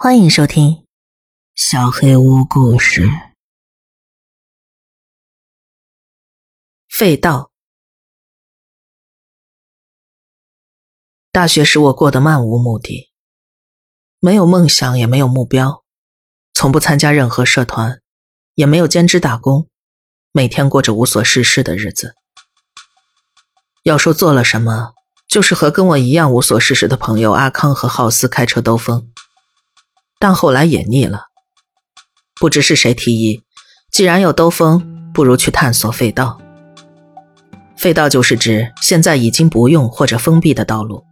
欢迎收听《小黑屋故事》。废道。大学使我过得漫无目的，没有梦想，也没有目标，从不参加任何社团，也没有兼职打工，每天过着无所事事的日子。要说做了什么，就是和跟我一样无所事事的朋友阿康和浩斯开车兜风。但后来也腻了，不知是谁提议，既然要兜风，不如去探索废道。废道就是指现在已经不用或者封闭的道路。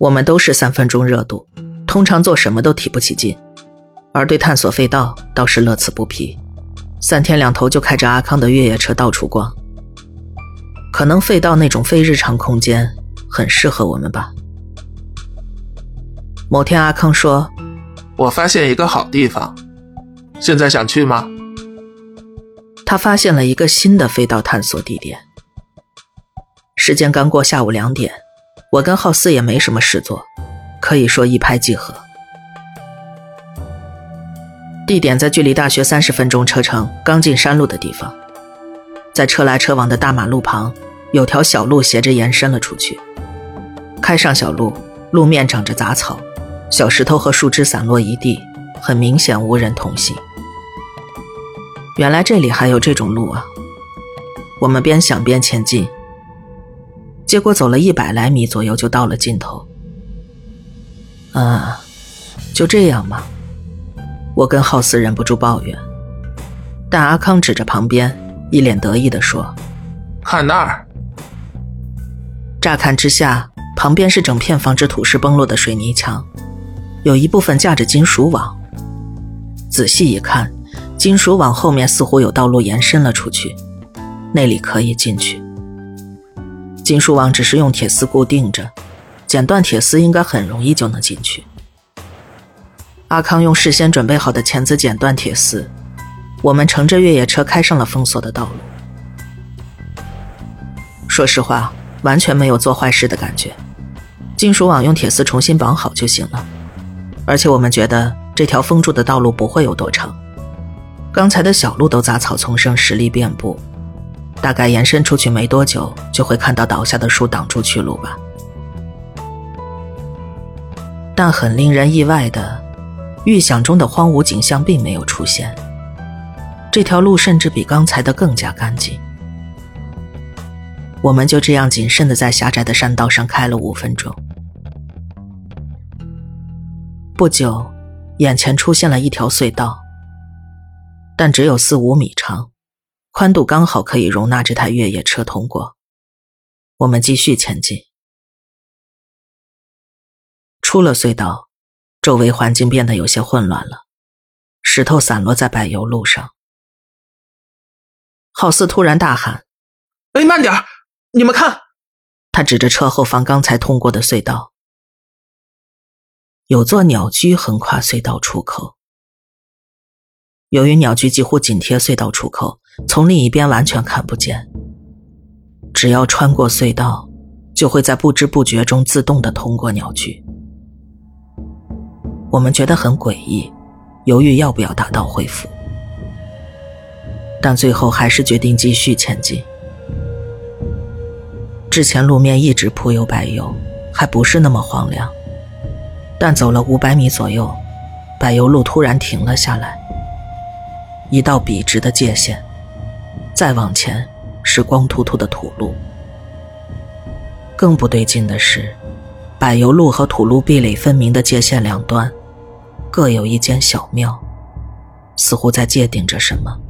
我们都是三分钟热度，通常做什么都提不起劲，而对探索废道倒是乐此不疲，三天两头就开着阿康的越野车到处逛。可能废道那种非日常空间很适合我们吧。某天，阿康说：“我发现一个好地方，现在想去吗？”他发现了一个新的飞道探索地点。时间刚过下午两点。我跟浩斯也没什么事做，可以说一拍即合。地点在距离大学三十分钟车程、刚进山路的地方，在车来车往的大马路旁，有条小路斜着延伸了出去。开上小路，路面长着杂草，小石头和树枝散落一地，很明显无人同行。原来这里还有这种路啊！我们边想边前进。结果走了一百来米左右，就到了尽头。啊，就这样吗？我跟浩斯忍不住抱怨，但阿康指着旁边，一脸得意地说：“看那儿。”乍看之下，旁边是整片防止土石崩落的水泥墙，有一部分架着金属网。仔细一看，金属网后面似乎有道路延伸了出去，那里可以进去。金属网只是用铁丝固定着，剪断铁丝应该很容易就能进去。阿康用事先准备好的钳子剪断铁丝，我们乘着越野车开上了封锁的道路。说实话，完全没有做坏事的感觉。金属网用铁丝重新绑好就行了，而且我们觉得这条封住的道路不会有多长。刚才的小路都杂草丛生，石砾遍布。大概延伸出去没多久，就会看到倒下的树挡住去路吧。但很令人意外的，预想中的荒芜景象并没有出现。这条路甚至比刚才的更加干净。我们就这样谨慎的在狭窄的山道上开了五分钟。不久，眼前出现了一条隧道，但只有四五米长。宽度刚好可以容纳这台越野车通过。我们继续前进。出了隧道，周围环境变得有些混乱了，石头散落在柏油路上。浩斯突然大喊：“哎，慢点你们看！”他指着车后方刚才通过的隧道，有座鸟居横跨隧道出口。由于鸟居几乎紧贴隧道出口。从另一边完全看不见。只要穿过隧道，就会在不知不觉中自动的通过鸟居。我们觉得很诡异，犹豫要不要打道回府，但最后还是决定继续前进。之前路面一直铺有柏油，还不是那么荒凉，但走了五百米左右，柏油路突然停了下来，一道笔直的界限。再往前是光秃秃的土路。更不对劲的是，柏油路和土路壁垒分明的界限两端，各有一间小庙，似乎在界定着什么。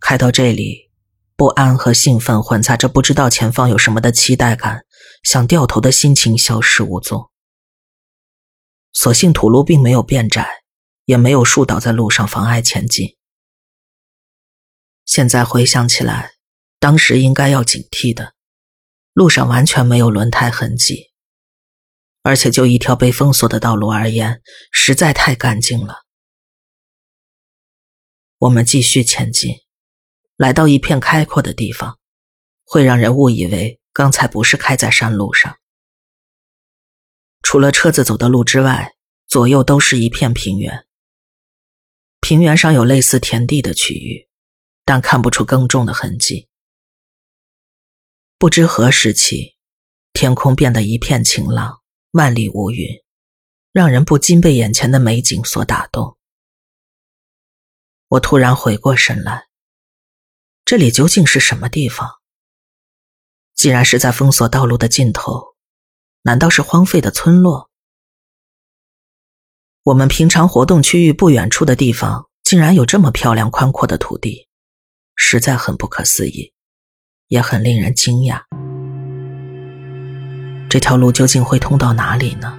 开到这里，不安和兴奋混杂着不知道前方有什么的期待感，想掉头的心情消失无踪。所幸土路并没有变窄，也没有树倒在路上妨碍前进。现在回想起来，当时应该要警惕的。路上完全没有轮胎痕迹，而且就一条被封锁的道路而言，实在太干净了。我们继续前进，来到一片开阔的地方，会让人误以为刚才不是开在山路上。除了车子走的路之外，左右都是一片平原。平原上有类似田地的区域，但看不出耕种的痕迹。不知何时起，天空变得一片晴朗，万里无云，让人不禁被眼前的美景所打动。我突然回过神来，这里究竟是什么地方？既然是在封锁道路的尽头，难道是荒废的村落？我们平常活动区域不远处的地方，竟然有这么漂亮宽阔的土地，实在很不可思议，也很令人惊讶。这条路究竟会通到哪里呢？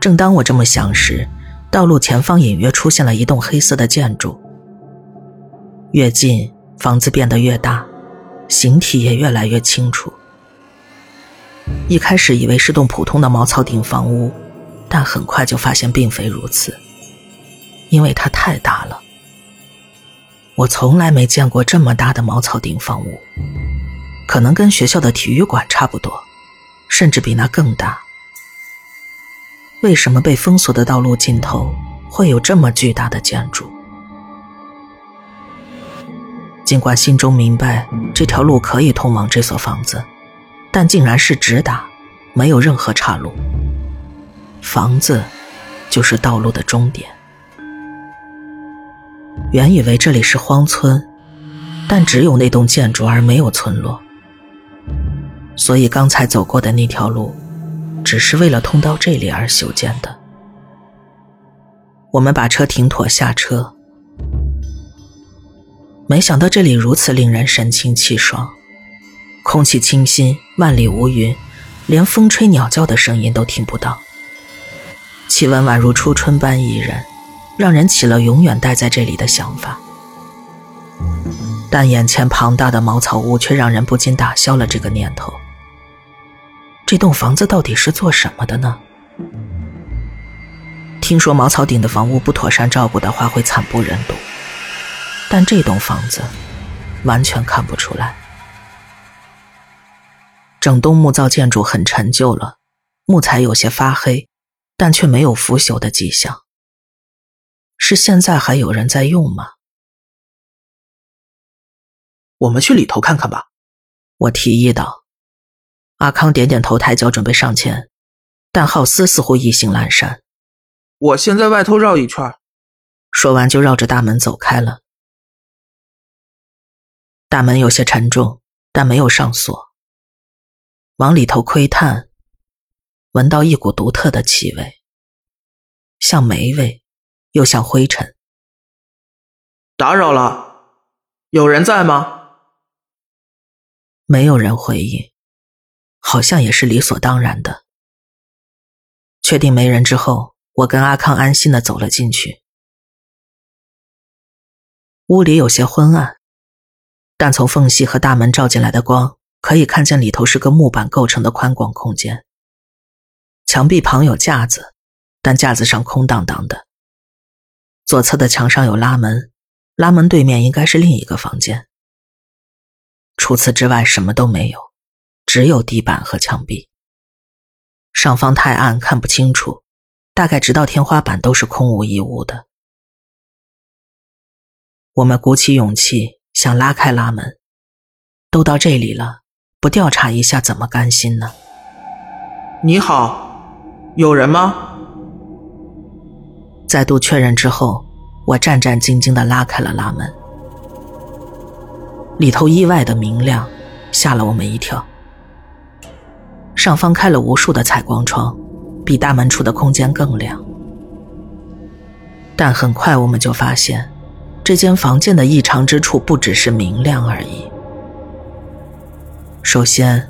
正当我这么想时，道路前方隐约出现了一栋黑色的建筑，越近，房子变得越大，形体也越来越清楚。一开始以为是栋普通的茅草顶房屋，但很快就发现并非如此，因为它太大了。我从来没见过这么大的茅草顶房屋，可能跟学校的体育馆差不多，甚至比那更大。为什么被封锁的道路尽头会有这么巨大的建筑？尽管心中明白这条路可以通往这所房子，但竟然是直达，没有任何岔路。房子就是道路的终点。原以为这里是荒村，但只有那栋建筑而没有村落，所以刚才走过的那条路。只是为了通到这里而修建的。我们把车停妥下车，没想到这里如此令人神清气爽，空气清新，万里无云，连风吹鸟叫的声音都听不到。气温宛如初春般宜人，让人起了永远待在这里的想法。但眼前庞大的茅草屋却让人不禁打消了这个念头。这栋房子到底是做什么的呢？听说茅草顶的房屋不妥善照顾的话会惨不忍睹，但这栋房子完全看不出来。整栋木造建筑很陈旧了，木材有些发黑，但却没有腐朽的迹象。是现在还有人在用吗？我们去里头看看吧，我提议道。阿康点点头，抬脚准备上前，但浩斯似乎意兴阑珊。我先在外头绕一圈。说完，就绕着大门走开了。大门有些沉重，但没有上锁。往里头窥探，闻到一股独特的气味，像霉味，又像灰尘。打扰了，有人在吗？没有人回应。好像也是理所当然的。确定没人之后，我跟阿康安心的走了进去。屋里有些昏暗，但从缝隙和大门照进来的光，可以看见里头是个木板构成的宽广空间。墙壁旁有架子，但架子上空荡荡的。左侧的墙上有拉门，拉门对面应该是另一个房间。除此之外，什么都没有。只有地板和墙壁，上方太暗看不清楚，大概直到天花板都是空无一物的。我们鼓起勇气想拉开拉门，都到这里了，不调查一下怎么甘心呢？你好，有人吗？再度确认之后，我战战兢兢的拉开了拉门，里头意外的明亮，吓了我们一跳。上方开了无数的采光窗，比大门处的空间更亮。但很快我们就发现，这间房间的异常之处不只是明亮而已。首先，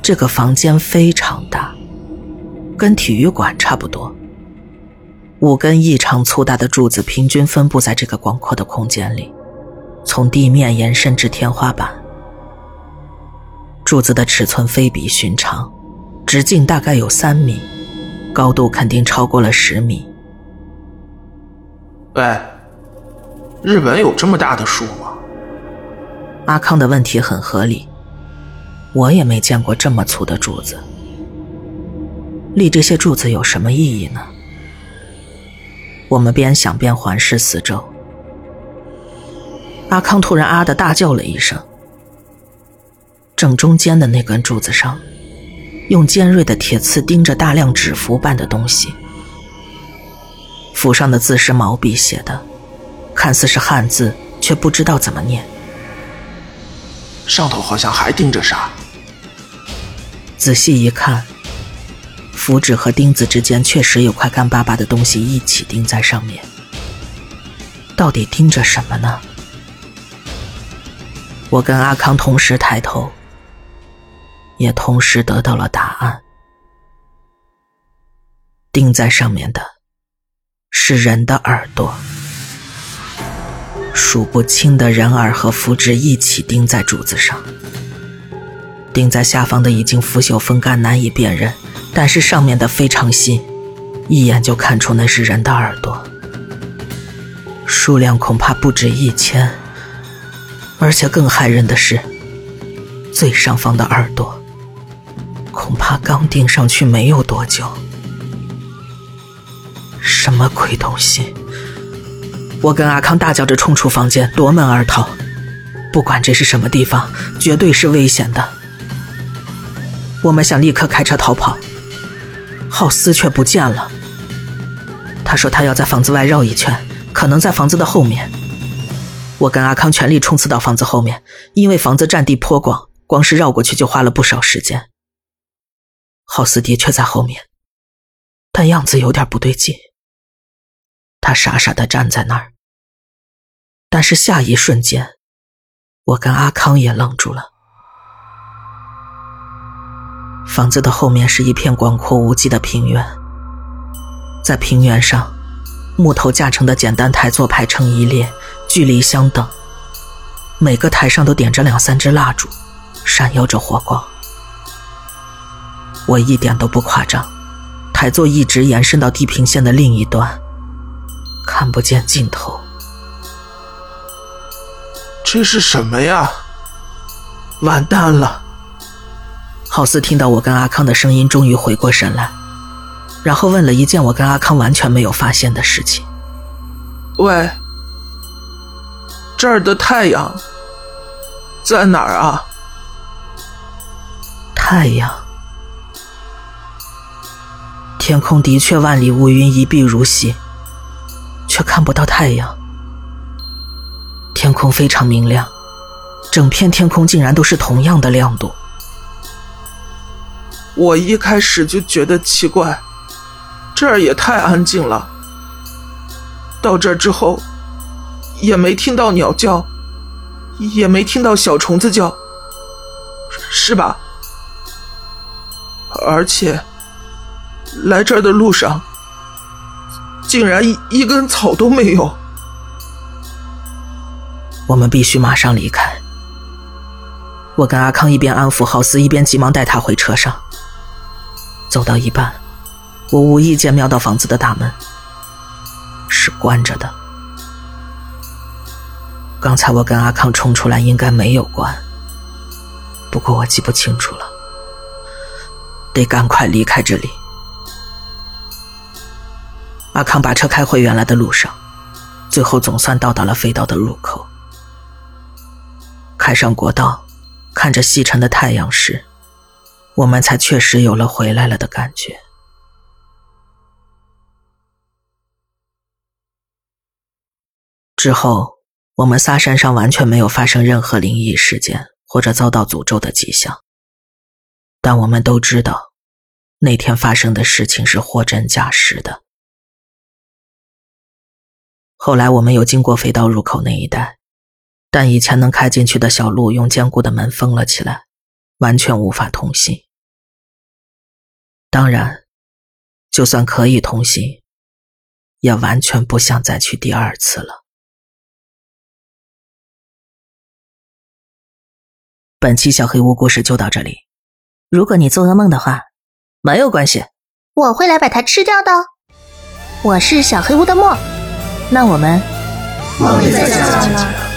这个房间非常大，跟体育馆差不多。五根异常粗大的柱子平均分布在这个广阔的空间里，从地面延伸至天花板。柱子的尺寸非比寻常。直径大概有三米，高度肯定超过了十米。喂，日本有这么大的树吗？阿康的问题很合理，我也没见过这么粗的柱子。立这些柱子有什么意义呢？我们边想边环视四周。阿康突然啊的大叫了一声。正中间的那根柱子上，用尖锐的铁刺钉着大量纸符般的东西。符上的字是毛笔写的，看似是汉字，却不知道怎么念。上头好像还钉着啥？仔细一看，符纸和钉子之间确实有块干巴巴的东西一起钉在上面。到底钉着什么呢？我跟阿康同时抬头，也同时得到了答案。钉在上面的是人的耳朵，数不清的人耳和符纸一起钉在柱子上。钉在下方的已经腐朽风干，难以辨认，但是上面的非常新，一眼就看出那是人的耳朵，数量恐怕不止一千。而且更骇人的是，最上方的耳朵，恐怕刚钉上去没有多久。什么鬼东西！我跟阿康大叫着冲出房间，夺门而逃。不管这是什么地方，绝对是危险的。我们想立刻开车逃跑，浩斯却不见了。他说他要在房子外绕一圈，可能在房子的后面。我跟阿康全力冲刺到房子后面，因为房子占地颇广，光是绕过去就花了不少时间。浩斯的确在后面，但样子有点不对劲。他傻傻的站在那儿，但是下一瞬间，我跟阿康也愣住了。房子的后面是一片广阔无际的平原，在平原上，木头架成的简单台座排成一列。距离相等，每个台上都点着两三支蜡烛，闪耀着火光。我一点都不夸张，台座一直延伸到地平线的另一端，看不见尽头。这是什么呀？完蛋了！浩斯听到我跟阿康的声音，终于回过神来，然后问了一件我跟阿康完全没有发现的事情：“喂。”这儿的太阳在哪儿啊？太阳，天空的确万里无云，一碧如洗，却看不到太阳。天空非常明亮，整片天空竟然都是同样的亮度。我一开始就觉得奇怪，这儿也太安静了。到这之后。也没听到鸟叫，也没听到小虫子叫，是吧？而且来这儿的路上，竟然一一根草都没有。我们必须马上离开。我跟阿康一边安抚浩斯，一边急忙带他回车上。走到一半，我无意间瞄到房子的大门是关着的。刚才我跟阿康冲出来，应该没有关，不过我记不清楚了，得赶快离开这里。阿康把车开回原来的路上，最后总算到达了飞刀的入口。开上国道，看着西沉的太阳时，我们才确实有了回来了的感觉。之后。我们仨山上完全没有发生任何灵异事件或者遭到诅咒的迹象，但我们都知道，那天发生的事情是货真价实的。后来我们又经过飞道入口那一带，但以前能开进去的小路用坚固的门封了起来，完全无法通行。当然，就算可以通行，也完全不想再去第二次了。本期小黑屋故事就到这里。如果你做噩梦的话，没有关系，我会来把它吃掉的。我是小黑屋的墨，那我们梦里再见了。